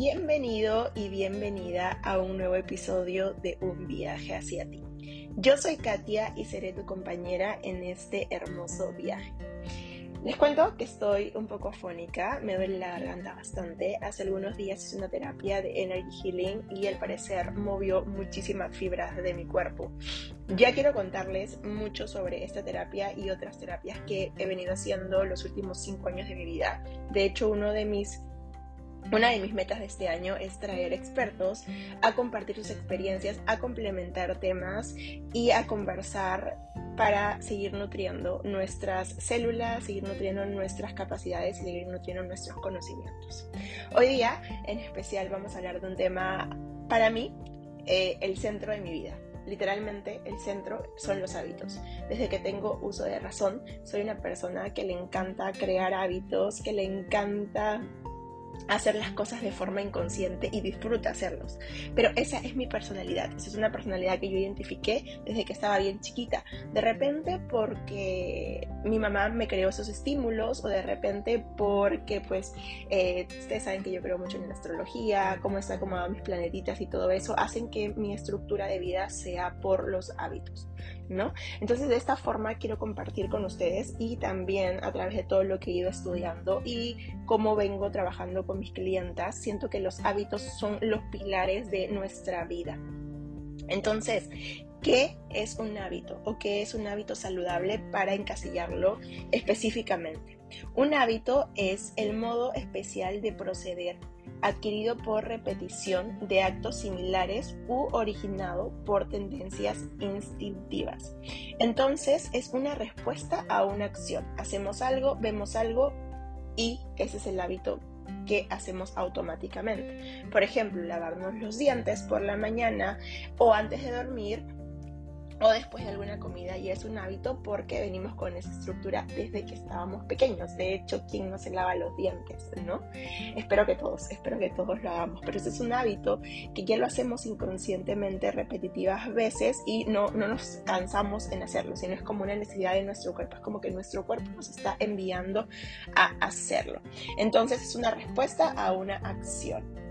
Bienvenido y bienvenida a un nuevo episodio de Un viaje hacia ti. Yo soy Katia y seré tu compañera en este hermoso viaje. Les cuento que estoy un poco afónica, me duele la garganta bastante. Hace algunos días hice una terapia de Energy Healing y al parecer movió muchísimas fibras de mi cuerpo. Ya quiero contarles mucho sobre esta terapia y otras terapias que he venido haciendo los últimos cinco años de mi vida. De hecho, uno de mis una de mis metas de este año es traer expertos a compartir sus experiencias, a complementar temas y a conversar para seguir nutriendo nuestras células, seguir nutriendo nuestras capacidades y seguir nutriendo nuestros conocimientos. Hoy día, en especial, vamos a hablar de un tema, para mí, eh, el centro de mi vida. Literalmente el centro son los hábitos. Desde que tengo uso de razón, soy una persona que le encanta crear hábitos, que le encanta hacer las cosas de forma inconsciente y disfruta hacerlos. Pero esa es mi personalidad, esa es una personalidad que yo identifiqué desde que estaba bien chiquita. De repente porque mi mamá me creó esos estímulos o de repente porque pues eh, ustedes saben que yo creo mucho en la astrología, cómo está acomodado mis planetitas y todo eso, hacen que mi estructura de vida sea por los hábitos. ¿No? Entonces de esta forma quiero compartir con ustedes y también a través de todo lo que he ido estudiando y cómo vengo trabajando con mis clientas, siento que los hábitos son los pilares de nuestra vida. Entonces, ¿qué es un hábito o qué es un hábito saludable para encasillarlo específicamente? Un hábito es el modo especial de proceder adquirido por repetición de actos similares u originado por tendencias instintivas. Entonces es una respuesta a una acción. Hacemos algo, vemos algo y ese es el hábito que hacemos automáticamente. Por ejemplo, lavarnos los dientes por la mañana o antes de dormir o después de alguna comida y es un hábito porque venimos con esa estructura desde que estábamos pequeños. De hecho, ¿quién no se lava los dientes? ¿no? Espero que todos, espero que todos lo hagamos, pero ese es un hábito que ya lo hacemos inconscientemente repetitivas veces y no, no nos cansamos en hacerlo, sino es como una necesidad de nuestro cuerpo, es como que nuestro cuerpo nos está enviando a hacerlo. Entonces es una respuesta a una acción.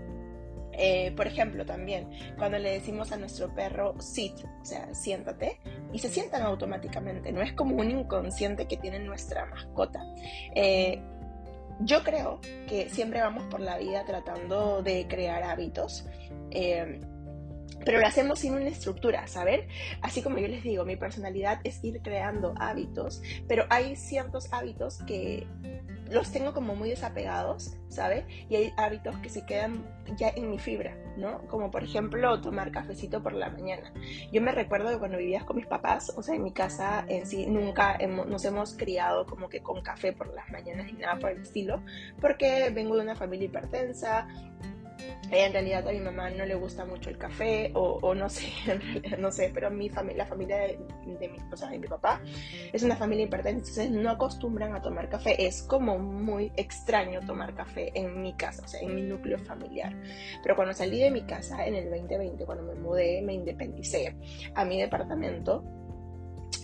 Eh, por ejemplo, también cuando le decimos a nuestro perro sit, o sea, siéntate, y se sientan automáticamente, no es como un inconsciente que tiene nuestra mascota. Eh, yo creo que siempre vamos por la vida tratando de crear hábitos. Eh, pero lo hacemos sin una estructura, ¿saben? Así como yo les digo, mi personalidad es ir creando hábitos, pero hay ciertos hábitos que los tengo como muy desapegados, ¿sabes? Y hay hábitos que se quedan ya en mi fibra, ¿no? Como por ejemplo tomar cafecito por la mañana. Yo me recuerdo que cuando vivías con mis papás, o sea, en mi casa en sí nunca nos hemos criado como que con café por las mañanas ni nada por el estilo, porque vengo de una familia hipertensa, en realidad a mi mamá no le gusta mucho el café o, no sé, no sé, pero mi la familia de, mi, o de mi papá es una familia hipertensa, entonces no acostumbran a tomar café. Es como muy extraño tomar café en mi casa, o sea, en mi núcleo familiar. Pero cuando salí de mi casa en el 2020, cuando me mudé, me independicé a mi departamento,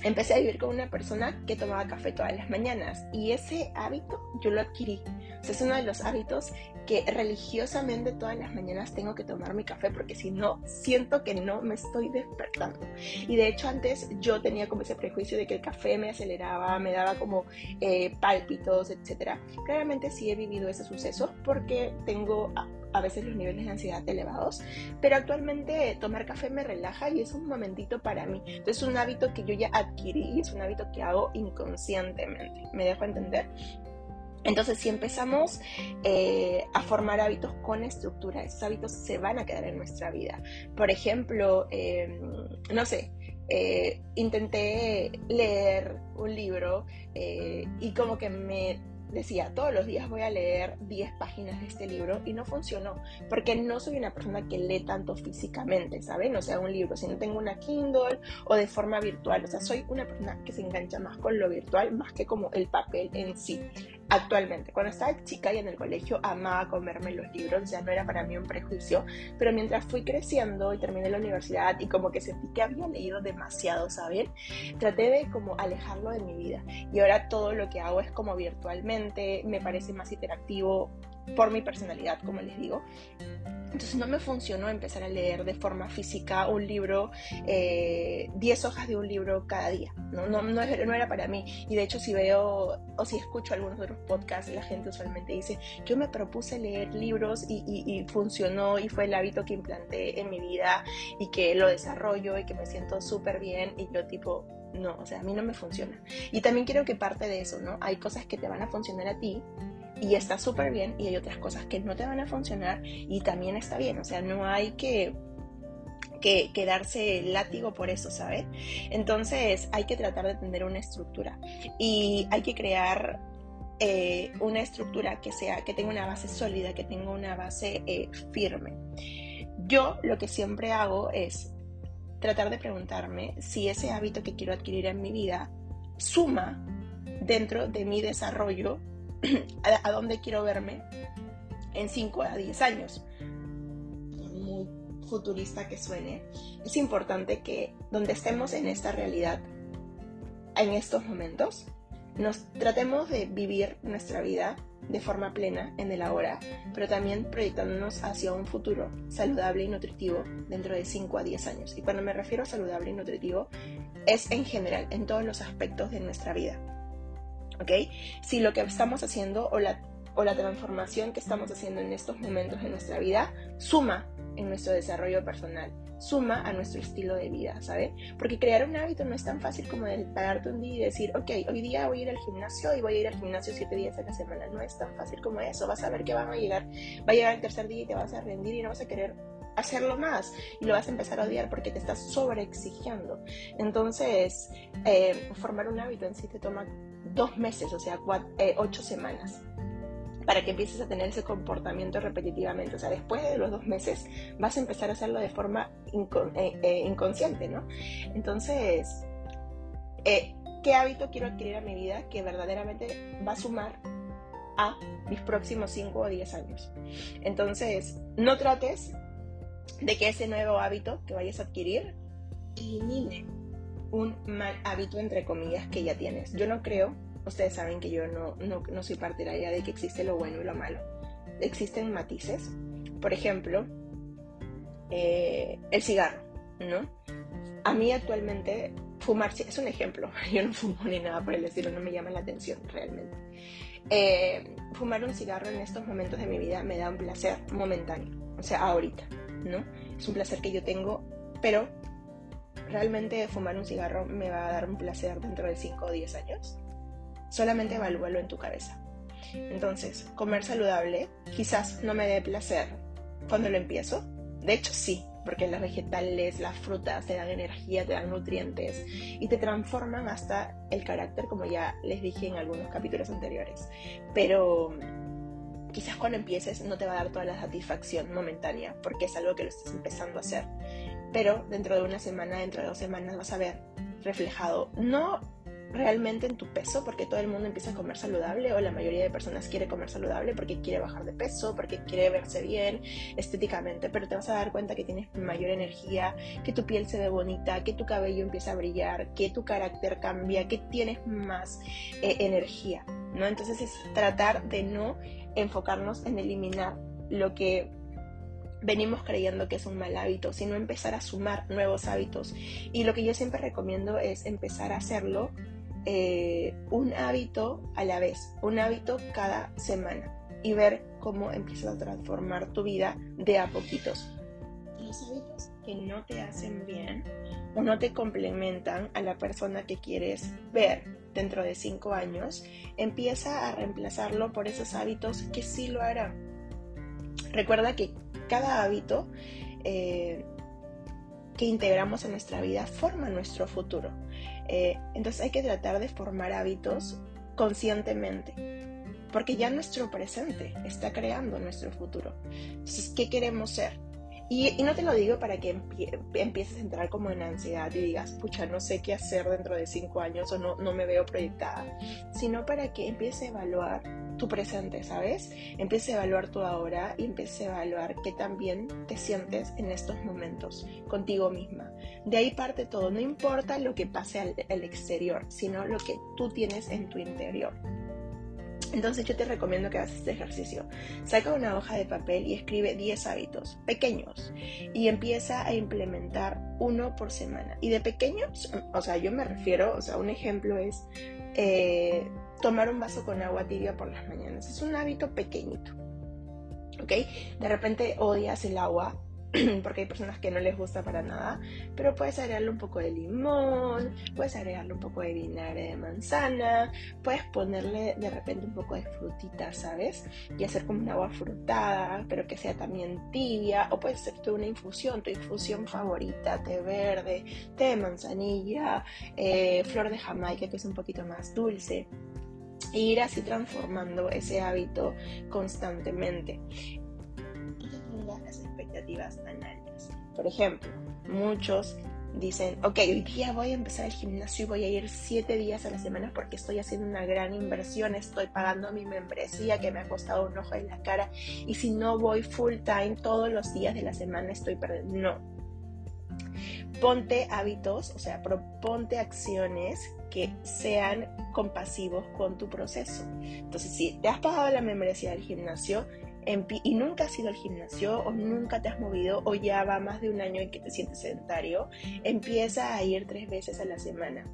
empecé a vivir con una persona que tomaba café todas las mañanas y ese hábito yo lo adquirí. O sea, es uno de los hábitos que religiosamente todas las mañanas tengo que tomar mi café porque si no, siento que no me estoy despertando. Y de hecho antes yo tenía como ese prejuicio de que el café me aceleraba, me daba como eh, pálpitos, etc. Claramente sí he vivido ese suceso porque tengo a veces los niveles de ansiedad elevados, pero actualmente tomar café me relaja y es un momentito para mí. Entonces es un hábito que yo ya adquirí, es un hábito que hago inconscientemente. ¿Me dejo entender? Entonces, si empezamos eh, a formar hábitos con estructura, esos hábitos se van a quedar en nuestra vida. Por ejemplo, em, no sé, eh, intenté leer un libro eh, y como que me decía, todos los días voy a leer 10 páginas de este libro y no funcionó, porque no soy una persona que lee tanto físicamente, ¿saben? O sea, un libro, si no tengo una Kindle o de forma virtual, o sea, soy una persona que se engancha más con lo virtual más que como el papel en sí actualmente. Cuando estaba chica y en el colegio amaba comerme los libros, ya no era para mí un prejuicio, pero mientras fui creciendo y terminé la universidad y como que sentí que había leído demasiado, ¿saben? Traté de como alejarlo de mi vida y ahora todo lo que hago es como virtualmente, me parece más interactivo por mi personalidad, como les digo. Entonces no me funcionó empezar a leer de forma física un libro, 10 eh, hojas de un libro cada día. ¿no? No, no, era para mí. Y de hecho si veo o si escucho algunos otros podcasts, la gente usualmente dice, yo me propuse leer libros y, y funcionó y fue el hábito que implanté en mi vida y que lo desarrollo y que me siento súper bien. Y yo tipo, no, o sea, a mí no me funciona. Y también quiero que parte de eso, ¿no? Hay cosas que te van a funcionar a ti y está súper bien y hay otras cosas que no te van a funcionar y también está bien, o sea, no hay que que quedarse látigo por eso, ¿sabes? Entonces hay que tratar de tener una estructura y hay que crear eh, una estructura que sea, que tenga una base sólida, que tenga una base eh, firme. Yo lo que siempre hago es tratar de preguntarme si ese hábito que quiero adquirir en mi vida suma dentro de mi desarrollo a, dónde quiero verme en 5 a 10 años. Muy futurista que suene, es importante que donde estemos en esta realidad, en estos momentos, nos tratemos de vivir nuestra vida de forma plena en el ahora, pero también proyectándonos hacia un futuro saludable y nutritivo dentro de 5 a 10 años. Y cuando me refiero a saludable y nutritivo, es en general, en todos los aspectos de nuestra vida. ¿Ok? Si lo que estamos haciendo o la, o la transformación que estamos haciendo en estos momentos de nuestra vida suma en nuestro desarrollo personal, suma a nuestro estilo de vida, ¿sabes? Porque crear un hábito no es tan fácil como el pararte un día y decir, ok, hoy día voy a ir al gimnasio y voy a ir al gimnasio siete días a la semana. No es tan fácil como eso. Vas a ver que van a llegar, va a llegar el tercer día y te vas a rendir y no vas a querer hacerlo más y lo vas a empezar a odiar porque te estás sobreexigiendo. Entonces, eh, formar un hábito en sí te toma dos meses, o sea, eh, ocho semanas, para que empieces a tener ese comportamiento repetitivamente. O sea, después de los dos meses vas a empezar a hacerlo de forma eh, eh, inconsciente, ¿no? Entonces, ¿qué hábito quiero adquirir a mi vida que verdaderamente va a sumar a mis próximos cinco o diez años? Entonces, no trates de que ese nuevo hábito que vayas a adquirir elimine un mal hábito, entre comillas, que ya tienes. Yo no creo, ustedes saben que yo no, no, no soy partidaria de que existe lo bueno y lo malo. Existen matices. Por ejemplo, eh, el cigarro, ¿no? A mí actualmente fumar es un ejemplo. Yo no fumo ni nada por el estilo, no me llama la atención realmente. Eh, fumar un cigarro en estos momentos de mi vida me da un placer momentáneo, o sea, ahorita, ¿no? Es un placer que yo tengo, pero ¿realmente fumar un cigarro me va a dar un placer dentro de 5 o 10 años? Solamente evalúalo en tu cabeza. Entonces, comer saludable quizás no me dé placer cuando lo empiezo. De hecho, sí, porque los vegetales, las frutas te dan energía, te dan nutrientes y te transforman hasta el carácter, como ya les dije en algunos capítulos anteriores. Pero quizás cuando empieces no te va a dar toda la satisfacción momentánea, porque es algo que lo estás empezando a hacer pero dentro de una semana, dentro de dos semanas vas a ver reflejado, no realmente en tu peso, porque todo el mundo empieza a comer saludable o la mayoría de personas quiere comer saludable porque quiere bajar de peso, porque quiere verse bien estéticamente, pero te vas a dar cuenta que tienes mayor energía, que tu piel se ve bonita, que tu cabello empieza a brillar, que tu carácter cambia, que tienes más eh, energía, ¿no? Entonces es tratar de no enfocarnos en eliminar lo que venimos creyendo que es un mal hábito, sino empezar a sumar nuevos hábitos. Y lo que yo siempre recomiendo es empezar a hacerlo eh, un hábito a la vez, un hábito cada semana y ver cómo empiezas a transformar tu vida de a poquitos. Los hábitos que no te hacen bien o no te complementan a la persona que quieres ver dentro de cinco años, empieza a reemplazarlo por esos hábitos que sí lo harán. Recuerda que cada hábito eh, que integramos en nuestra vida forma nuestro futuro. Eh, entonces hay que tratar de formar hábitos conscientemente, porque ya nuestro presente está creando nuestro futuro. Entonces, ¿qué queremos ser? Y, no te lo digo para que empieces a entrar como en ansiedad y digas, pucha, no sé qué hacer dentro de cinco años o no, no me veo proyectada, sino para que empieces a evaluar tu presente, ¿sabes? Empieces a evaluar tu ahora y empieces a evaluar qué también te sientes en estos momentos contigo misma. De ahí parte todo, no importa lo que pase al, al exterior, sino lo que tú tienes en tu interior. Entonces yo te recomiendo que hagas este ejercicio. Saca una hoja de papel y escribe 10 hábitos pequeños y empieza a implementar uno por semana. Y de pequeños, o sea, yo me refiero, o sea, un ejemplo es eh, tomar un vaso con agua tibia por las mañanas. Es un hábito pequeñito. ¿Ok? De repente odias el agua porque hay personas que no les gusta para nada, pero puedes agregarle un poco de limón, puedes agregarle un poco de vinagre de manzana, puedes ponerle de repente un poco de frutita, ¿sabes? Y hacer como un agua frutada, pero que sea también tibia, o puedes hacer una infusión, tu infusión favorita, té verde, té de manzanilla, eh, flor de jamaica, que es un poquito más dulce e ir así transformando ese hábito constantemente expectativas tan altas. Por ejemplo, muchos dicen, ok, hoy día voy a empezar el gimnasio y voy a ir siete días a la semana porque estoy haciendo una gran inversión, estoy pagando mi membresía que me ha costado un ojo en la cara y si no voy full time todos los días de la semana estoy perdiendo. No. Ponte hábitos, o sea, proponte acciones que sean compasivos con tu proceso. Entonces, si te has pagado la membresía del gimnasio, y nunca has ido al gimnasio o nunca te has movido o ya va más de un año en que te sientes sedentario, empieza a ir tres veces a la semana.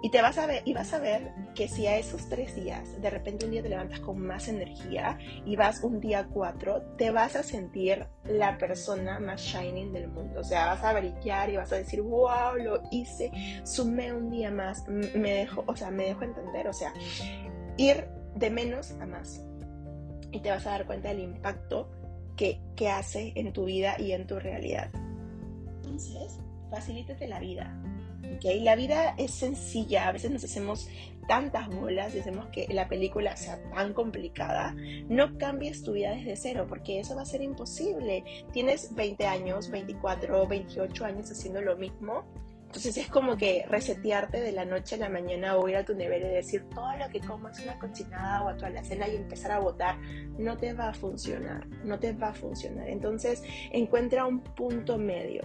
Y te vas a ver, y vas a ver que si a esos tres días, de repente un día te levantas con más energía y vas un día cuatro, te vas a sentir la persona más shining del mundo. O sea, vas a brillar y vas a decir, wow, lo hice, sumé un día más, me dejo, o sea, me dejo entender, o sea, ir de menos a más y te vas a dar cuenta del impacto que, hace en tu vida y en tu realidad. Entonces, facilítate la vida. ¿okay? La vida es sencilla, a veces nos hacemos tantas bolas y hacemos que la película sea tan complicada. No cambies tu vida desde cero porque eso va a ser imposible. Tienes 20 años, 24, 28 años haciendo lo mismo entonces es como que resetearte de la noche a la mañana o ir a tu nivel y decir todo lo que como es una cochinada o a tu alacena y empezar a votar, no te va a funcionar, no te va a funcionar. Entonces encuentra un punto medio.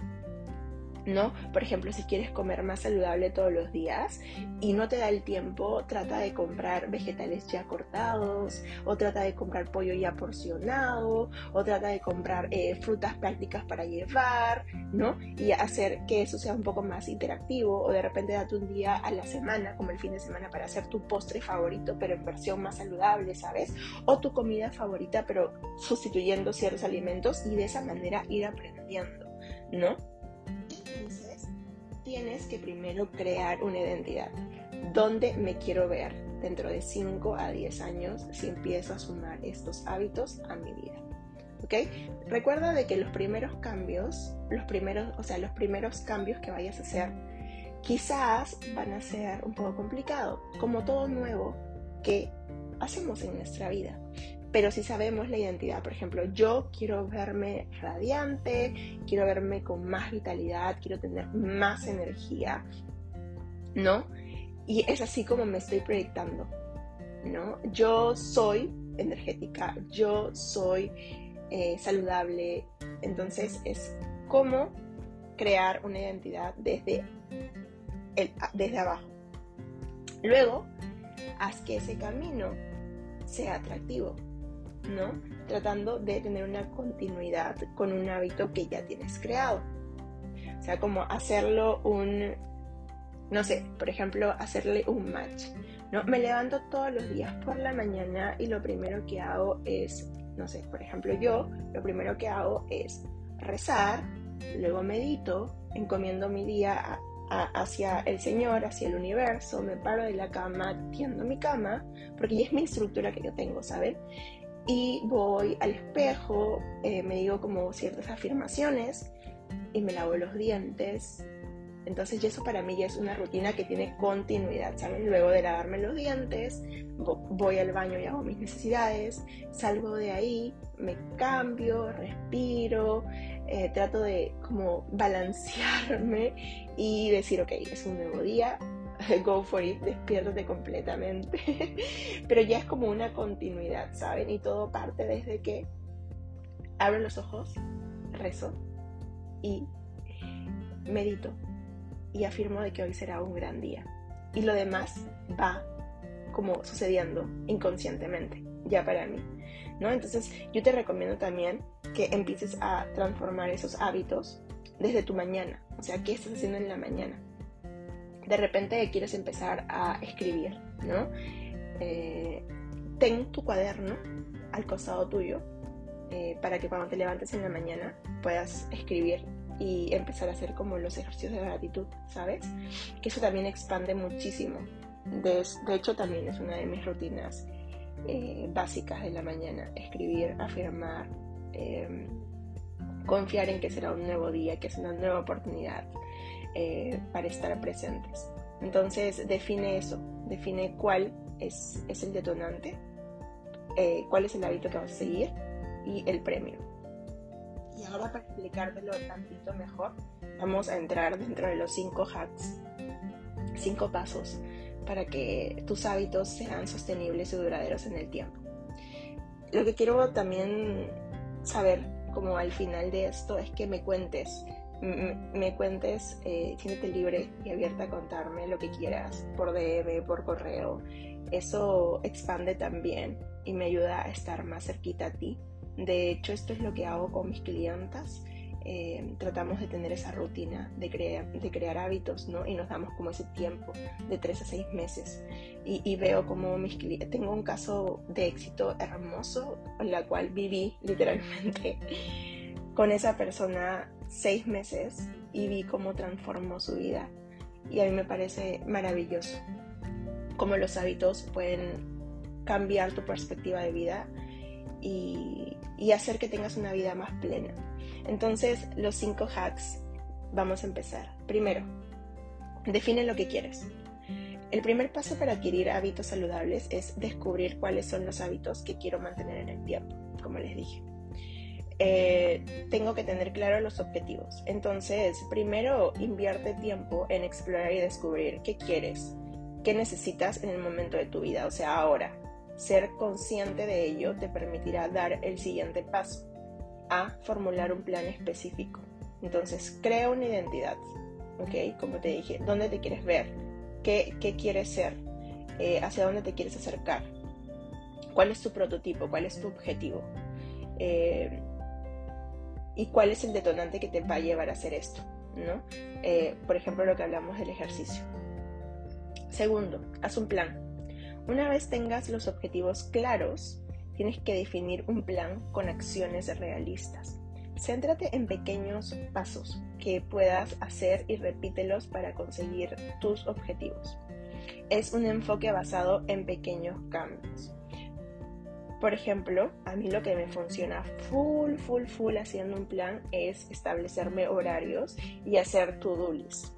¿No? Por ejemplo, si quieres comer más saludable todos los días y no te da el tiempo, trata de comprar vegetales ya cortados, o trata de comprar pollo ya porcionado, o trata de comprar eh, frutas prácticas para llevar, ¿no? Y hacer que eso sea un poco más interactivo, o de repente date un día a la semana, como el fin de semana, para hacer tu postre favorito, pero en versión más saludable, ¿sabes? O tu comida favorita, pero sustituyendo ciertos alimentos y de esa manera ir aprendiendo, ¿no? Tienes que primero crear una identidad. ¿Dónde me quiero ver dentro de 5 a 10 años si empiezo a sumar estos hábitos a mi vida? ¿Ok? Recuerda de que los primeros cambios, los primeros, o sea, los primeros cambios que vayas a hacer, quizás van a ser un poco complicados, como todo nuevo que hacemos en nuestra vida pero si sabemos la identidad, por ejemplo, yo quiero verme radiante, quiero verme con más vitalidad, quiero tener más energía, ¿no? Y es así como me estoy proyectando, ¿no? Yo soy energética, yo soy eh, saludable, entonces es como crear una identidad desde, el, desde abajo. Luego, haz que ese camino sea atractivo. ¿No? Tratando de tener una continuidad con un hábito que ya tienes creado. O sea, como hacerlo un, no sé, por ejemplo, hacerle un match. ¿no? Me levanto todos los días por la mañana y lo primero que hago es, no sé, por ejemplo, yo lo primero que hago es rezar, luego medito, encomiendo mi día hacia el Señor, hacia el universo, me paro de la cama, tiendo mi cama, porque ya es mi estructura que yo tengo, ¿saben? Y voy al espejo, eh, me digo como ciertas afirmaciones y me lavo los dientes. Entonces eso para mí ya es una rutina que tiene continuidad, ¿saben? Luego de lavarme los dientes, voy al baño y hago mis necesidades, salgo de ahí, me cambio, respiro, eh, trato de como balancearme y decir, ok, es un nuevo día, go for it, despiértate completamente. Pero ya es como una continuidad, ¿saben? Y todo parte desde que abro los ojos, rezo y medito y afirmo de que hoy será un gran día. Y lo demás va como sucediendo inconscientemente, ya para mí. ¿no? Entonces yo te recomiendo también que empieces a transformar esos hábitos desde tu mañana. O sea, ¿qué estás haciendo en la mañana? De repente quieres empezar a escribir, ¿no? Eh, ten tu cuaderno al costado tuyo eh, para que cuando te levantes en la mañana puedas escribir y empezar a hacer como los ejercicios de gratitud, ¿sabes? Que eso también expande muchísimo. De, hecho, también es una de mis rutinas eh, básicas de la mañana, escribir, afirmar, em, confiar en que será un nuevo día, que es una nueva oportunidad eh, para estar presentes. Entonces define eso, define cuál es, es el detonante, eh, cuál es el hábito que vas a seguir y el premio. Y ahora para explicártelo tantito mejor, vamos a entrar dentro de los cinco hacks, cinco pasos para que tus hábitos sean sostenibles y duraderos en el tiempo. Lo que quiero también saber como al final de esto es que me cuentes, me cuentes, eh, siéntete libre y abierta a contarme lo que quieras por DM, por correo. Eso expande también y me ayuda a estar más cerquita a ti. De hecho, esto es lo que hago con mis clientas eh, tratamos de tener esa rutina de, crear, de crear hábitos, ¿no? Y nos damos como ese tiempo de tres a seis meses. Y, veo como mis clientes, tengo un caso de éxito hermoso, en la cual viví literalmente con esa persona seis meses y vi cómo transformó su vida. Y a mí me parece maravilloso cómo los hábitos pueden cambiar tu perspectiva de vida y, y hacer que tengas una vida más plena. Entonces, los cinco hacks, vamos a empezar. Primero, define lo que quieres. El primer paso para adquirir hábitos saludables es descubrir cuáles son los hábitos que quiero mantener en el tiempo, como les dije. Eh, tengo que tener claro los objetivos. Entonces, primero invierte tiempo en explorar y descubrir qué quieres, qué necesitas en el momento de tu vida, o sea, ahora. Ser consciente de ello te permitirá dar el siguiente paso a formular un plan específico. Entonces, crea una identidad, ¿ok? Como te dije, ¿dónde te quieres ver? ¿Qué, quieres ser? Eh, ¿Hacia dónde te quieres acercar? ¿Cuál es tu prototipo? ¿Cuál es tu objetivo? Eh, ¿Y cuál es el detonante que te va a llevar a hacer esto? ¿no? Eh, por ejemplo, lo que hablamos del ejercicio. Segundo, haz un plan. Una vez tengas los objetivos claros, tienes que definir un plan con acciones realistas. Céntrate en pequeños pasos que puedas hacer y repítelos para conseguir tus objetivos. Es un enfoque basado en pequeños cambios. Por ejemplo, a mí lo que me funciona full, full, full haciendo un plan es establecerme horarios y hacer to-do list.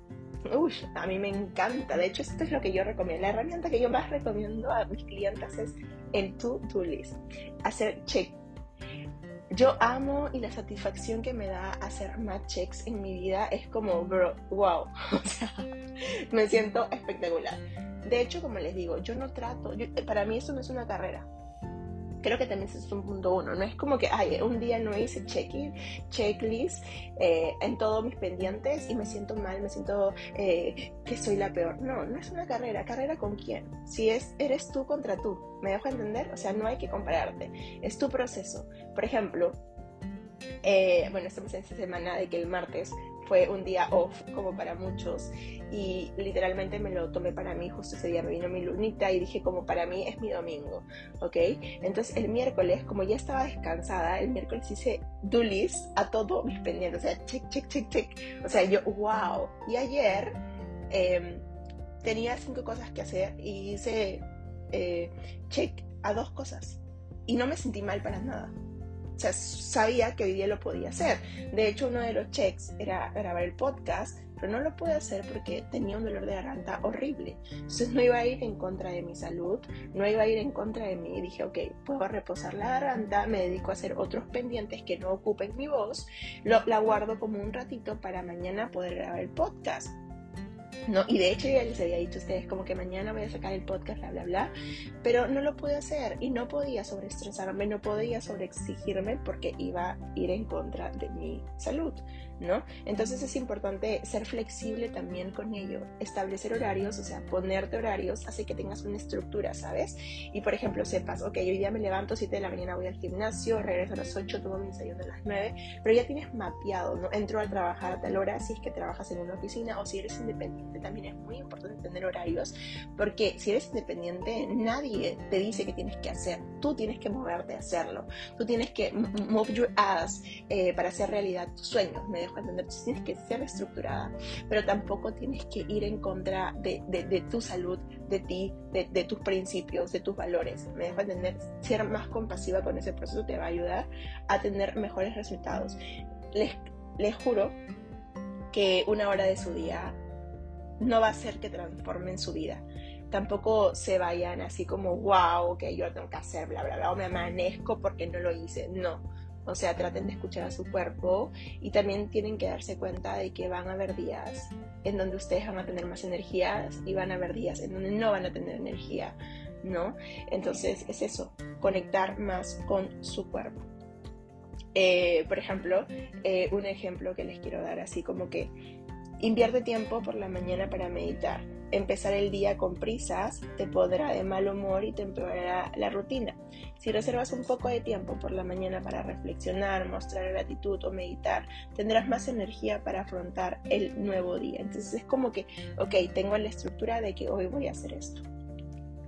Uy, a mí me encanta. De hecho, esto es lo que yo recomiendo. La herramienta que yo más recomiendo a mis clientes es el to-do list. Hacer check. Yo amo y la satisfacción que me da hacer más checks en mi vida es como, bro, wow. O sea, me siento espectacular. De hecho, como les digo, yo no trato, para mí eso no es una carrera creo que también es un punto uno. No es como que, ay, un día no hice check-in, checklist eh, en todos mis pendientes y me siento mal, me siento eh, que soy la peor. No, no es una carrera. ¿Carrera con quién? Si es, eres tú contra tú. ¿Me dejo entender? O sea, no hay que compararte. Es tu proceso. Por ejemplo, eh, bueno, estamos en esta semana de que el martes fue un día off como para muchos y literalmente me lo tomé para mí, justo ese día me vino mi lunita y dije como para mí es mi domingo, ¿ok? Entonces el miércoles, como ya estaba descansada, el miércoles hice do list a todos mis pendientes, o sea, check, check, check, check, o sea, yo, wow, y ayer em, tenía cinco cosas que hacer y hice eh, check a dos cosas y no me sentí mal para nada. O sea, sabía que hoy día lo podía hacer. De hecho, uno de los checks era grabar el podcast, pero no lo pude hacer porque tenía un dolor de garganta horrible. Entonces no iba a ir en contra de mi salud, no iba a ir en contra de mí. Dije, ok, puedo reposar la garganta, me dedico a hacer otros pendientes que no ocupen mi voz, lo, la guardo como un ratito para mañana poder grabar el podcast. ¿No? Y de hecho ya les había dicho a ustedes como que mañana voy a sacar el podcast, bla, bla, bla, pero no lo pude hacer y no podía sobreestresarme, no podía sobreexigirme porque iba a ir en contra de mi salud, ¿no? Entonces es importante ser flexible también con ello, establecer horarios, o sea, ponerte horarios, hace que tengas una estructura, ¿sabes? Y por ejemplo sepas, ok, hoy día me levanto 7 de la mañana, voy al gimnasio, regreso a las 8, tomo mi desayuno a las 9, pero ya tienes mapeado, ¿no? Entro a trabajar a tal hora si es que trabajas en una oficina o si eres independiente, también es muy importante tener horarios, porque si eres independiente, nadie te dice que tienes que hacer, tú tienes que moverte a hacerlo, tú tienes que move your ass eh, para hacer realidad tus sueños, dejo entender, tienes que ser estructurada, pero tampoco tienes que ir en contra de, de, tu salud, de ti, de, de, tus principios, de tus valores. Me dejo entender, ser más compasiva con ese proceso te va a ayudar a tener mejores resultados. Les, les juro que una hora de su día no va a hacer que transformen su vida tampoco se vayan así como, wow, que yo tengo que hacer, bla, bla, bla, o me amanezco porque no lo hice. No, o sea, traten de escuchar a su cuerpo y también tienen que darse cuenta de que van a haber días en donde ustedes van a tener más energías y van a haber días en donde no van a tener energía, ¿no? Entonces es eso, conectar más con su cuerpo. Eh, por ejemplo, eh, un ejemplo que les quiero dar así como que invierte tiempo por la mañana para meditar empezar el día con prisas te pondrá de mal humor y te empeorará la rutina. Si reservas un poco de tiempo por la mañana para reflexionar, mostrar gratitud o meditar, tendrás más energía para afrontar el nuevo día. Entonces es como que, ok, tengo la estructura de que hoy voy a hacer esto.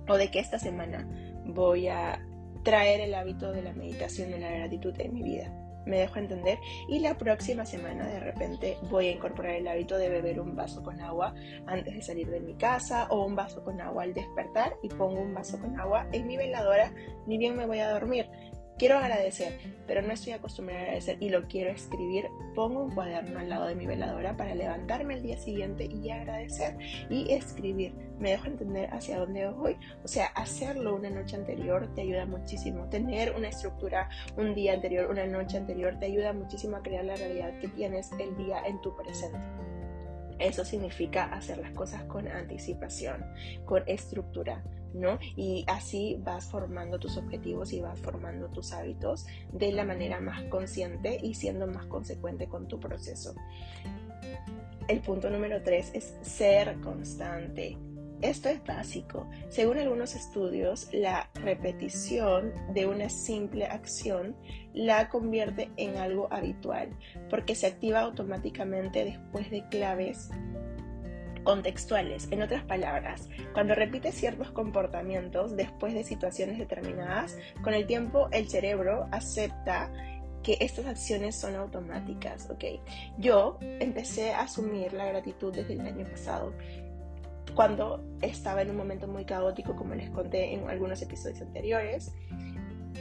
O de que esta semana voy a traer el hábito de la meditación y la gratitud en mi vida me dejo entender. Y la próxima semana de repente voy a incorporar el hábito de beber un vaso con agua antes de salir de mi casa o un vaso con agua al despertar y pongo un vaso con agua en mi veladora ni bien me voy a dormir quiero agradecer, pero no estoy acostumbrada a agradecer y lo quiero escribir, pongo un cuaderno al lado de mi veladora para levantarme el día siguiente y agradecer y escribir. Me dejo entender hacia dónde voy. O sea, hacerlo una noche anterior te ayuda muchísimo. Tener una estructura un día anterior, una noche anterior, te ayuda muchísimo a crear la realidad que tienes el día en tu presente. Eso significa hacer las cosas con anticipación, con estructura. ¿No? Y así vas formando tus objetivos y vas formando tus hábitos de la manera más consciente y siendo más consecuente con tu proceso. El punto número tres es ser constante. Esto es básico. Según algunos estudios, la repetición de una simple acción la convierte en algo habitual porque se activa automáticamente después de claves contextuales. En otras palabras, cuando repites ciertos comportamientos después de situaciones determinadas, con el tiempo el cerebro acepta que estas acciones son automáticas, ¿ok? Yo empecé a asumir la gratitud desde el año pasado, cuando estaba en un momento muy caótico, como les conté en algunos episodios anteriores.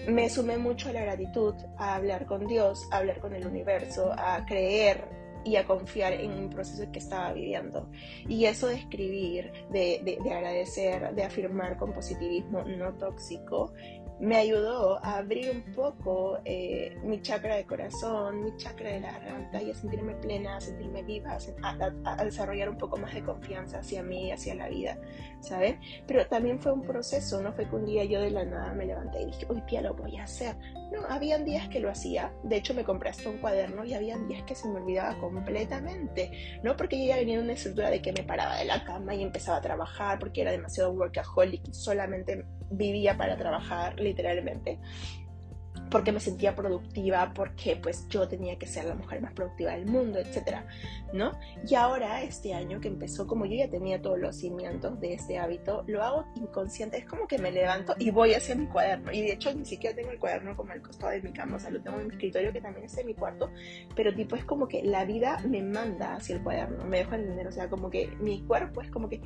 Me sumé mucho a la gratitud, a hablar con Dios, a hablar con el universo, a creer y a confiar en un proceso que estaba viviendo. Y eso de escribir, de, de, de agradecer, de afirmar con positivismo no tóxico, me ayudó a abrir un poco eh, mi chakra de corazón, mi chakra de la garganta y a sentirme plena, a sentirme viva, a, desarrollar un poco más de confianza hacia mí, hacia la vida, ¿saben? Pero también fue un proceso, no fue que un día yo de la nada me levanté y dije, hoy día lo voy a hacer. No, habían días que lo hacía, de hecho me compré hasta un cuaderno y habían días que se me olvidaba completamente, ¿no? Porque yo ya venía en una estructura de que me paraba de la cama y empezaba a trabajar porque era demasiado workaholic y solamente vivía para trabajar literalmente porque me sentía productiva, porque pues yo tenía que ser la mujer más productiva del mundo, etcétera, ¿no? Y ahora, este año que empezó, como yo ya tenía todos los cimientos de este hábito, lo hago inconsciente, es como que me levanto y voy hacia mi cuaderno, y de hecho ni siquiera tengo el cuaderno como al costado de mi cama, o sea, lo tengo en mi escritorio que también está en mi cuarto, pero tipo es como que la vida me manda hacia el cuaderno, me dejo entender, o sea, como que mi cuerpo es como que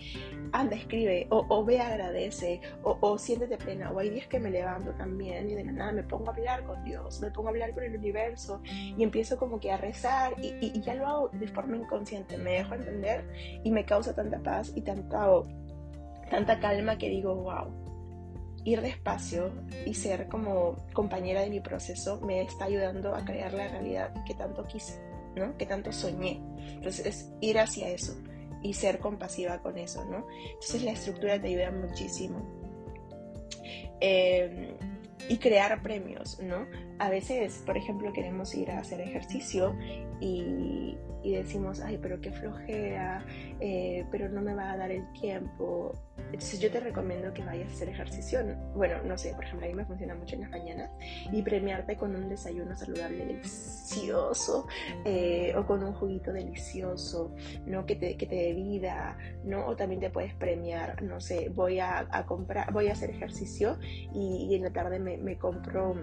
anda, escribe, o, ve, agradece, o, o siéntete plena, o hay días que me levanto también y de la nada me pongo a hablar con Dios, me pongo a hablar con el universo y empiezo como que a rezar y, ya lo hago de forma inconsciente, me dejo entender y me causa tanta paz y tanta, tanta calma que digo, wow, ir despacio y ser como compañera de mi proceso me está ayudando a crear la realidad que tanto quise, ¿no? Que tanto soñé. Entonces es ir hacia eso y ser compasiva con eso, ¿no? Entonces la estructura te ayuda muchísimo. Em, y crear premios, ¿no? A veces, por ejemplo, queremos ir a hacer ejercicio y, decimos, ay, pero qué flojera, eh, pero no me va a dar el tiempo. Entonces yo te recomiendo que vayas a hacer ejercicio. Bueno, no sé, por ejemplo, a mí me funciona mucho en las mañanas y premiarte con un desayuno saludable delicioso eh, o con un juguito delicioso, ¿no? Que te, que te dé vida, ¿no? O también te puedes premiar, no sé, voy a, comprar, voy a hacer ejercicio y, en la tarde me, me compro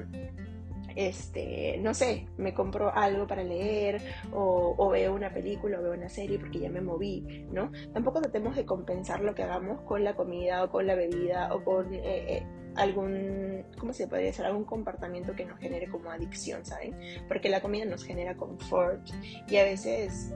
este, no sé, me compro algo para leer o, veo una película o veo una serie porque ya me moví, ¿no? Tampoco tratemos de compensar lo que hagamos con la comida o con la bebida o con eh, eh, algún, ¿cómo se podría decir? Algún comportamiento que nos genere como adicción, ¿saben? Porque la comida nos genera confort y a veces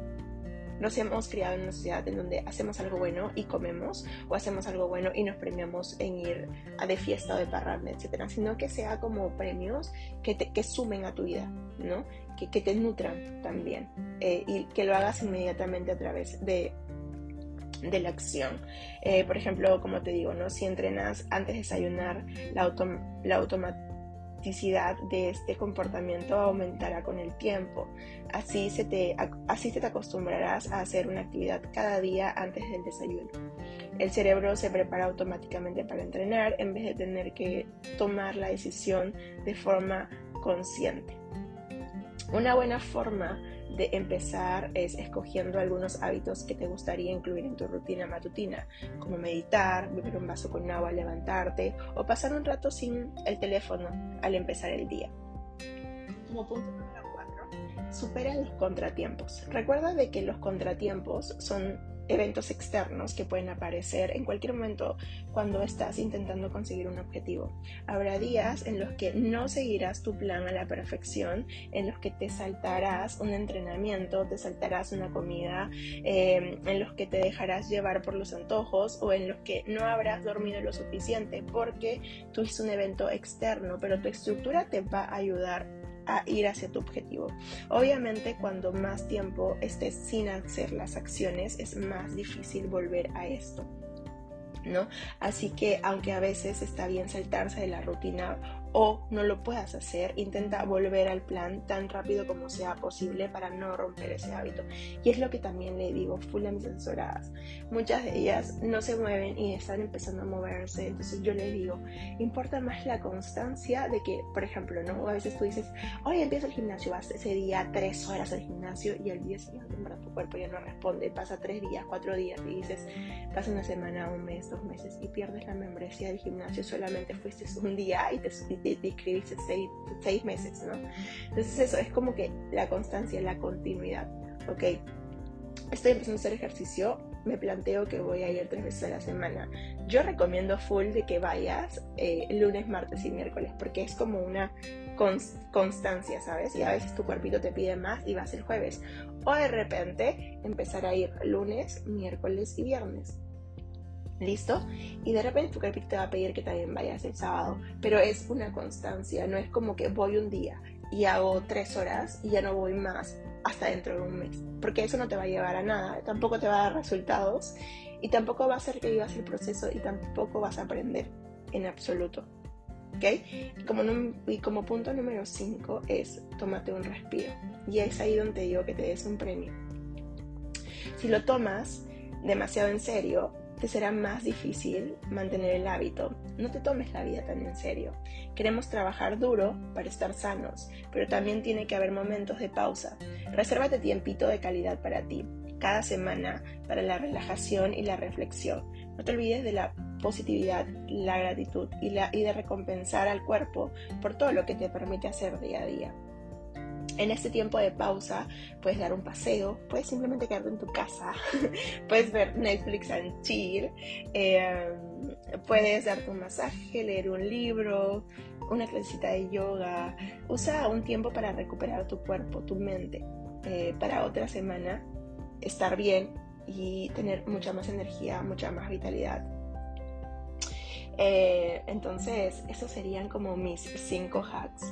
nos hemos criado en una sociedad en donde hacemos algo bueno y comemos, o hacemos algo bueno y nos premiamos en ir a de fiesta o de parranda, etcétera, sino que sea como premios que, te, que sumen a tu vida, ¿no? Que, que te nutran también eh, y que lo hagas inmediatamente a través de de la acción. Eh, por ejemplo, como te digo, ¿no? si entrenas antes de desayunar, la, autom la de este comportamiento aumentará con el tiempo. Así, se te, así te acostumbrarás a hacer una actividad cada día antes del desayuno. El cerebro se prepara automáticamente para entrenar en vez de tener que tomar la decisión de forma consciente. Una buena forma de empezar es escogiendo algunos hábitos que te gustaría incluir en tu rutina matutina, como meditar, beber un vaso con agua al levantarte o pasar un rato sin el teléfono al empezar el día. Como punto número 4, supera los contratiempos. Recuerda de que los contratiempos son eventos externos que pueden aparecer en cualquier momento cuando estás intentando conseguir un objetivo. Habrá días en los que no seguirás tu plan a la perfección, en los que te saltarás un entrenamiento, te saltarás una comida, em, en los que te dejarás llevar por los antojos o en los que no habrás dormido lo suficiente porque tuviste un evento externo, pero tu estructura te va a ayudar a ir hacia tu objetivo. Obviamente cuando más tiempo estés sin hacer las acciones es más difícil volver a esto. ¿No? Así que aunque a veces está bien saltarse de la rutina o no lo puedas hacer, intenta volver al plan tan rápido como sea posible para no romper ese hábito. Y es lo que también le digo full a mis asesoradas. Muchas de ellas no se mueven y están empezando a moverse. Entonces yo les digo, importa más la constancia de que, por ejemplo, ¿no? A veces tú dices, hoy empiezo el gimnasio, vas ese día tres horas al gimnasio y al día siguiente tu cuerpo ya no responde. Pasa tres días, cuatro días y dices, pasa una semana, un mes, dos meses y pierdes la membresía del gimnasio. Solamente fuiste un día y te te, inscribiste seis, meses, ¿no? Entonces eso es como que la constancia, la continuidad, ¿ok? Estoy empezando a hacer ejercicio, me planteo que voy a ir tres veces a la semana. Yo recomiendo full de que vayas eh, lunes, martes y miércoles, porque es como una constancia, ¿sabes? Y a veces tu cuerpito te pide más y vas el jueves. O de repente empezar a ir lunes, miércoles y viernes. ¿Listo? Y de repente tu cuerpito te va a pedir que también vayas el sábado, pero es una constancia, no es como que voy un día y hago tres horas y ya no voy más hasta dentro de un mes, porque eso no te va a llevar a nada, tampoco te va a dar resultados y tampoco va a hacer que vivas el proceso y tampoco vas a aprender en absoluto. ¿Ok? Y como, y como punto número 5 es tómate un respiro. Y es ahí donde te digo que te des un premio. Si lo tomas demasiado en serio, te será más difícil mantener el hábito. No te tomes la vida tan en serio. Queremos trabajar duro para estar sanos, pero también tiene que haber momentos de pausa. Resérvate tiempito de calidad para ti, cada semana, para la relajación y la reflexión. No te olvides de la positividad, la gratitud y, y de recompensar al cuerpo por todo lo que te permite hacer día a día. En este tiempo de pausa puedes dar un paseo, puedes simplemente quedarte en tu casa, puedes ver Netflix and chill, em, puedes darte un masaje, leer un libro, una clasita de yoga. Usa un tiempo para recuperar tu cuerpo, tu mente, eh, para otra semana estar bien y tener mucha más energía, mucha más vitalidad. Eh, entonces, esos serían como mis cinco hacks.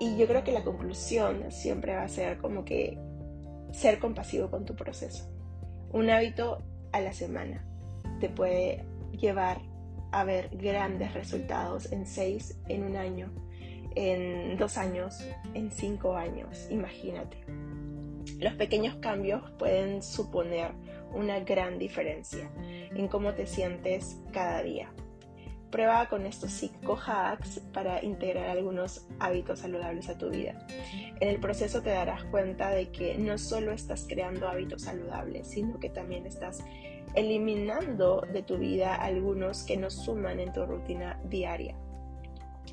Y yo creo que la conclusión siempre va a ser como que ser compasivo con tu proceso. Un hábito a la semana te puede llevar a ver grandes resultados en seis, en un año, en dos años, en cinco años, imagínate. Los pequeños cambios pueden suponer una gran diferencia en cómo te sientes cada día. Prueba con estos cinco hacks para integrar algunos hábitos saludables a tu vida. En el proceso te darás cuenta de que no solo estás creando hábitos saludables, sino que también estás eliminando de tu vida algunos que no suman en tu rutina diaria.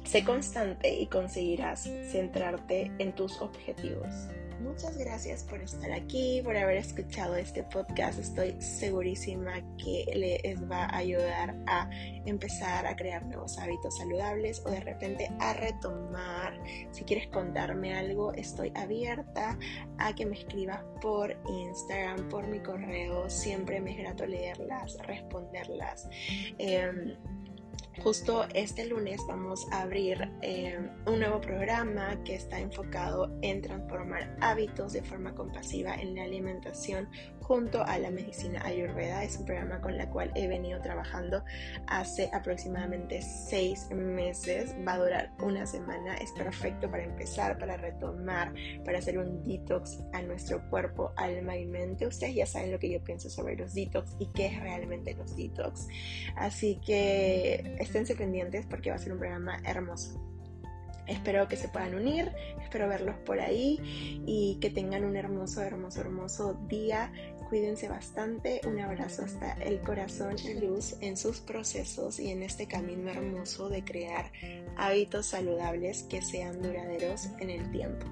Sé constante y conseguirás centrarte en tus objetivos. Muchas gracias por estar aquí, por haber escuchado este podcast. Estoy segurísima que les va a ayudar a empezar a crear nuevos hábitos saludables o de repente a retomar. Si quieres contarme algo, estoy abierta a que me escribas por Instagram, por mi correo. Siempre me es grato leerlas, responderlas. Em, Justo este lunes vamos a abrir eh, un nuevo programa que está enfocado en transformar hábitos de forma compasiva en la alimentación junto a la medicina ayurveda. Es un programa con el cual he venido trabajando hace aproximadamente seis meses. Va a durar una semana. Es perfecto para empezar, para retomar, para hacer un detox a nuestro cuerpo, alma y mente. Ustedes ya saben lo que yo pienso sobre los detox y qué es realmente los detox. Así que esténse pendientes porque va a ser un programa hermoso. Espero que se puedan unir, espero verlos por ahí y que tengan un hermoso, hermoso, hermoso día Cuídense bastante, un abrazo hasta el corazón y luz en sus procesos y en este camino hermoso de crear hábitos saludables que sean duraderos en el tiempo.